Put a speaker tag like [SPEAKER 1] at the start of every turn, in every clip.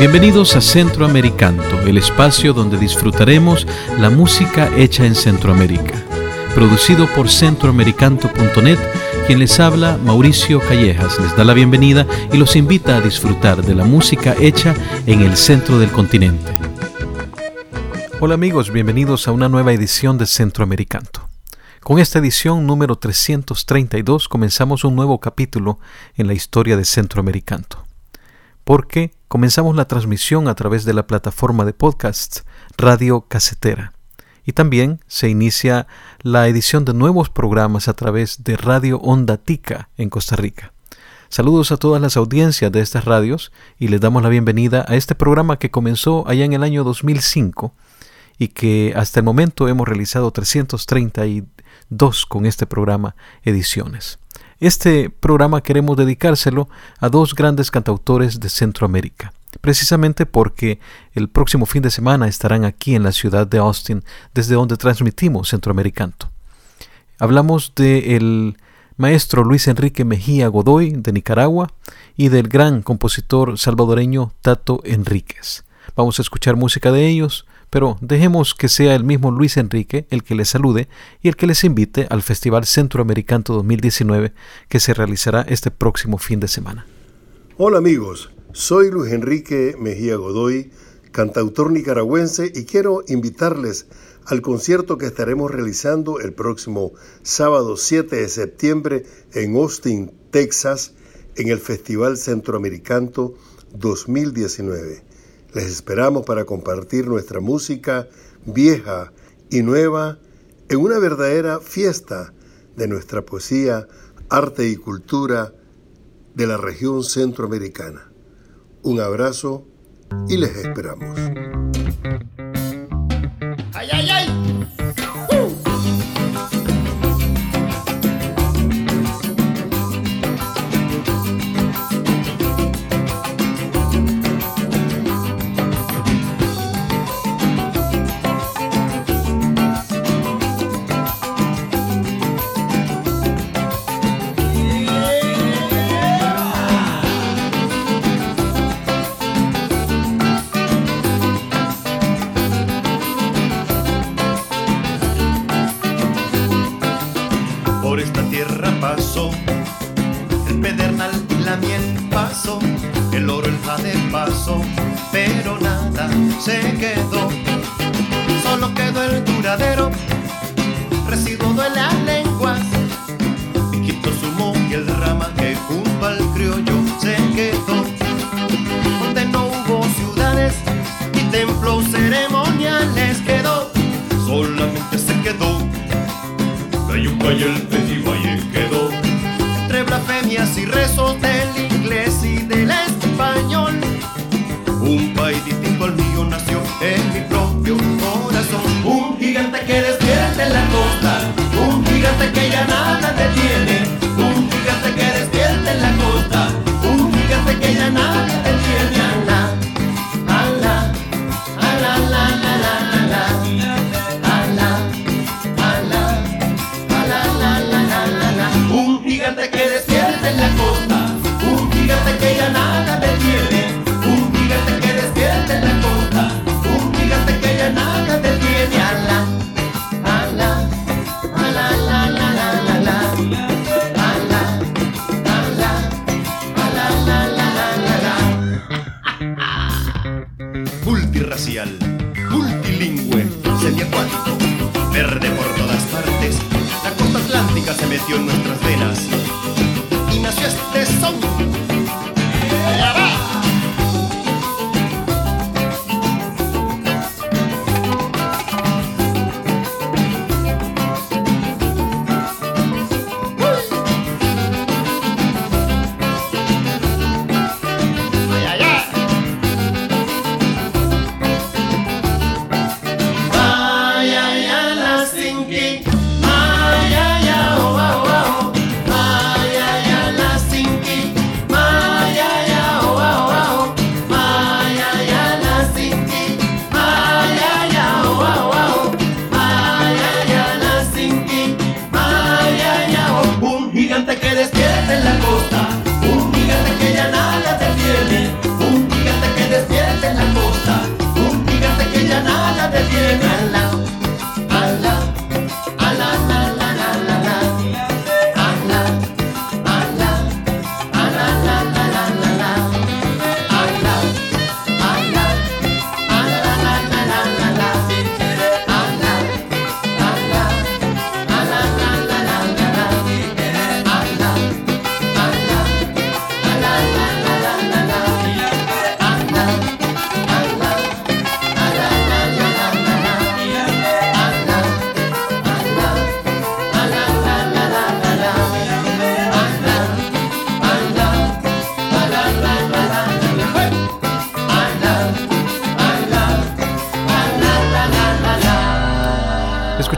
[SPEAKER 1] Bienvenidos a Centroamericanto, el espacio donde disfrutaremos la música hecha en Centroamérica. Producido por centroamericanto.net, quien les habla, Mauricio Callejas, les da la bienvenida y los invita a disfrutar de la música hecha en el centro del continente. Hola amigos, bienvenidos a una nueva edición de Centroamericanto. Con esta edición número 332 comenzamos un nuevo capítulo en la historia de Centroamericanto. Porque comenzamos la transmisión a través de la plataforma de podcasts Radio Casetera. Y también se inicia la edición de nuevos programas a través de Radio Onda Tica en Costa Rica. Saludos a todas las audiencias de estas radios y les damos la bienvenida a este programa que comenzó allá en el año 2005 y que hasta el momento hemos realizado 332 con este programa ediciones. Este programa queremos dedicárselo a dos grandes cantautores de Centroamérica, precisamente porque el próximo fin de semana estarán aquí en la ciudad de Austin, desde donde transmitimos Centroamericano. Hablamos del maestro Luis Enrique Mejía Godoy de Nicaragua y del gran compositor salvadoreño Tato Enríquez. Vamos a escuchar música de ellos, pero dejemos que sea el mismo Luis Enrique el que les salude y el que les invite al Festival Centroamericano 2019 que se realizará este próximo fin de semana.
[SPEAKER 2] Hola amigos, soy Luis Enrique Mejía Godoy, cantautor nicaragüense y quiero invitarles al concierto que estaremos realizando el próximo sábado 7 de septiembre en Austin, Texas, en el Festival Centroamericano 2019. Les esperamos para compartir nuestra música vieja y nueva en una verdadera fiesta de nuestra poesía, arte y cultura de la región centroamericana. Un abrazo y les esperamos.
[SPEAKER 3] se quedó. Solo quedó el duradero, residuo de las lenguas. Quito su humo y el rama que junto al criollo se quedó.
[SPEAKER 2] Donde no
[SPEAKER 3] hubo ciudades y templos ceremoniales quedó. Solamente se quedó. Cayuca y el Petivalle
[SPEAKER 2] quedó.
[SPEAKER 3] Entre blasfemias y rezos del inglés y del español. Un país distinto nada te tiene. Thank you.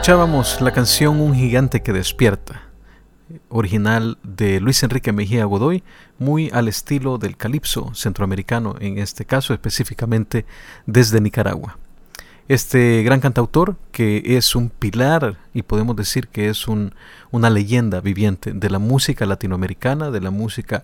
[SPEAKER 1] Escuchábamos la canción Un gigante que despierta, original de Luis Enrique Mejía Godoy, muy al estilo del calipso centroamericano, en este caso específicamente desde Nicaragua. Este gran cantautor, que es un pilar y podemos decir que es una leyenda viviente de la música latinoamericana, de la música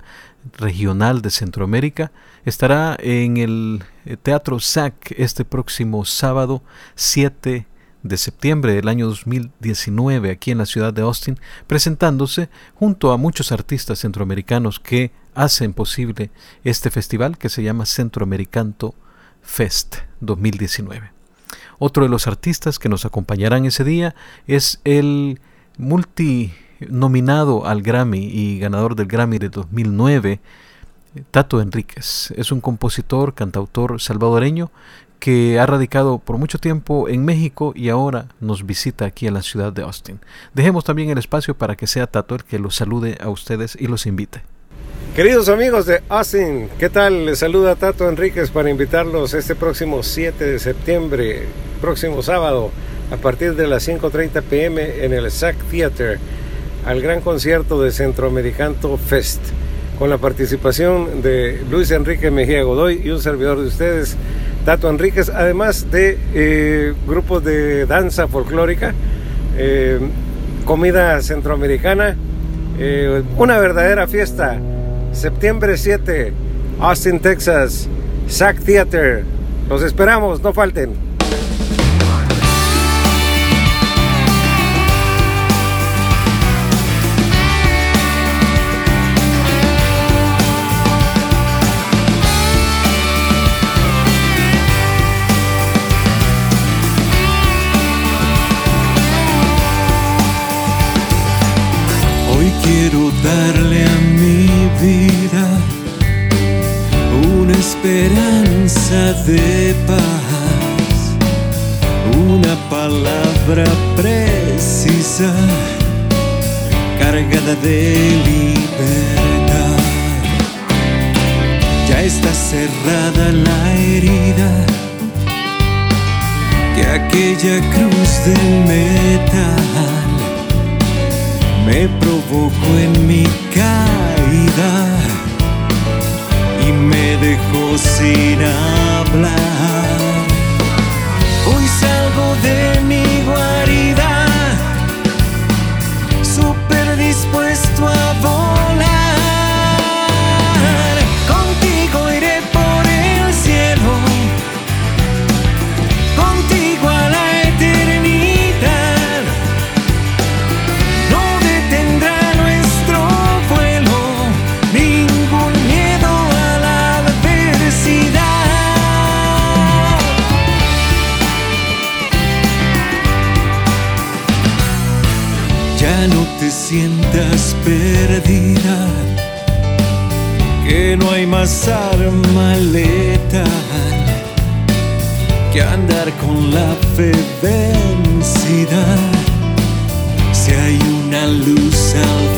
[SPEAKER 1] regional de Centroamérica, estará en el Teatro SAC este próximo sábado 7 de septiembre del año 2019 aquí en la ciudad de Austin, presentándose junto a muchos artistas centroamericanos que hacen posible este festival que se llama Centroamericanto Fest 2019. Otro de los artistas que nos acompañarán ese día es el multinominado al Grammy y ganador del Grammy de 2009, Tato Enríquez. Es un compositor, cantautor salvadoreño que ha radicado por mucho tiempo en México y ahora nos visita aquí en la ciudad de Austin. Dejemos también el espacio para que sea Tato el que los salude a ustedes y los invite.
[SPEAKER 4] Queridos amigos de Austin, ¿qué tal? Les saluda Tato Enríquez para invitarlos este próximo 7 de septiembre, próximo sábado, a partir de las 5.30 pm en el SAC Theater, al gran concierto de Centroamericanto Fest, con la participación de Luis Enrique Mejía Godoy y un servidor de ustedes, Tato Enríquez, además de eh, grupos de danza folclórica, eh, comida centroamericana, eh, una verdadera fiesta septiembre 7, Austin, Texas, SAC Theater. Los esperamos, no falten.
[SPEAKER 5] Quiero darle a vida una esperanza de paz, una palabra precisa, cargada de libertad. Ya está cerrada la herida que aquella cruz del metal me provocó en mi caída luz al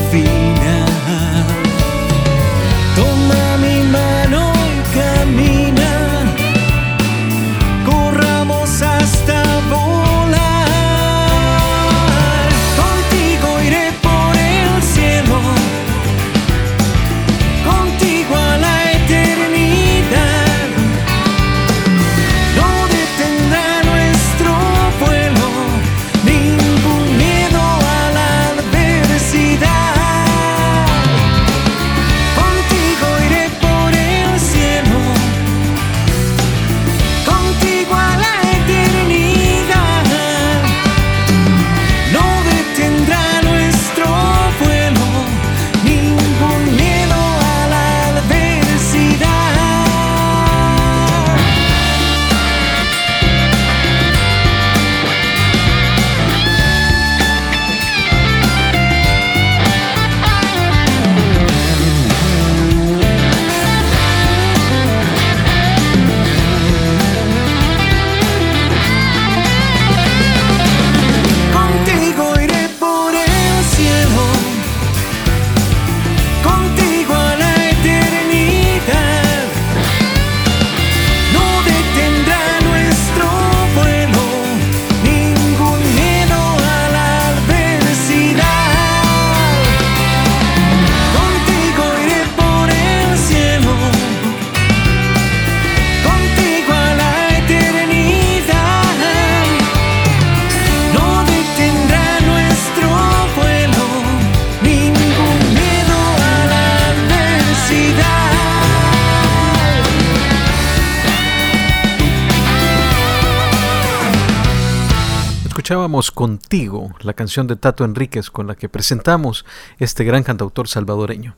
[SPEAKER 1] escuchábamos Contigo, la canción de Tato Enríquez con la que presentamos este gran cantautor salvadoreño.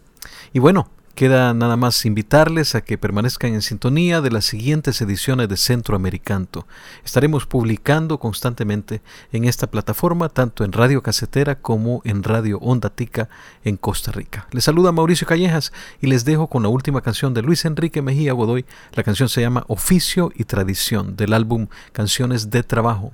[SPEAKER 1] Y bueno, Queda nada más invitarles a que permanezcan en sintonía de las siguientes ediciones de Centroamericanto. Estaremos publicando constantemente en esta plataforma, tanto en Radio Casetera como en Radio Onda Tica en Costa Rica. Les saluda Mauricio Callejas y les dejo con la última canción de Luis Enrique Mejía Godoy. La canción se llama Oficio y Tradición del álbum Canciones de Trabajo.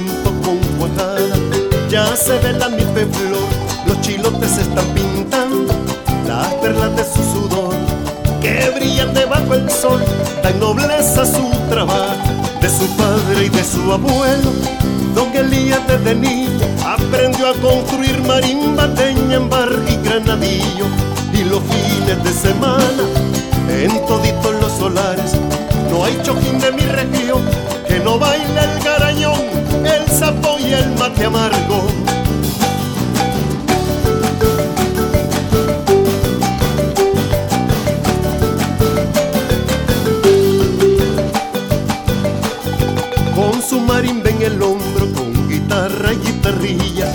[SPEAKER 2] ve la milpe flor, los chilotes están pintando las perlas de su sudor, que brillan debajo el sol, dan nobleza su trabajo, de su padre y de su abuelo. Don Elías desde niño aprendió a construir marimba, bar y granadillo, y los fines de semana amargo. Con su marimba en el hombro, con guitarra y guitarrilla,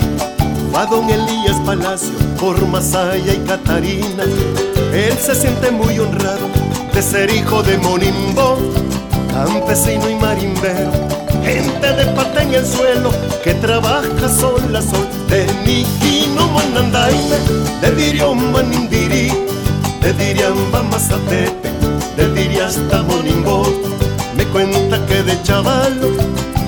[SPEAKER 2] va don Elías Palacio por Masaya y Catarina. Él se siente muy honrado de ser hijo de Monimbo, campesino y marimbero, gente de pata en el suelo que trabaja sol a sol, de Niquino Manandaime, de Dirión Manindiri, de Diriamba Mazatete, de Diri hasta Monimbo. Me cuenta que de chavalo,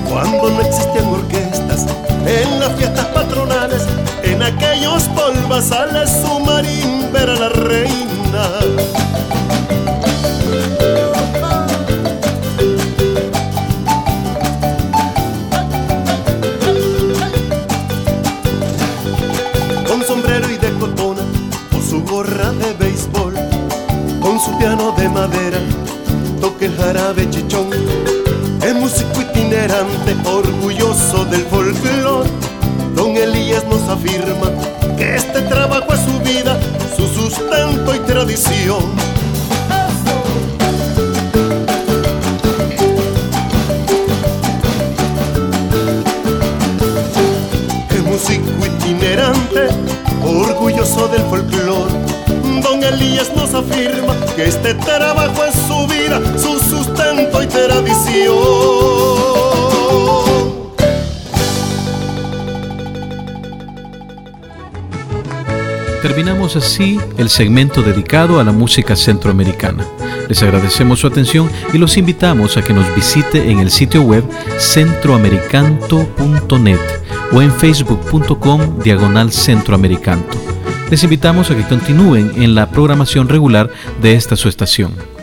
[SPEAKER 2] cuando no existían orquestas, en las fiestas patronales, en aquellos polvazales su marimba era la reina. Tradición.
[SPEAKER 1] Terminamos así el segmento dedicado a la música centroamericana. Les agradecemos su atención y los invitamos a que nos visite en el sitio web centroamericanto.net o en facebook.com diagonal centroamericanto les invitamos a que continúen en la programación regular de esta su estación.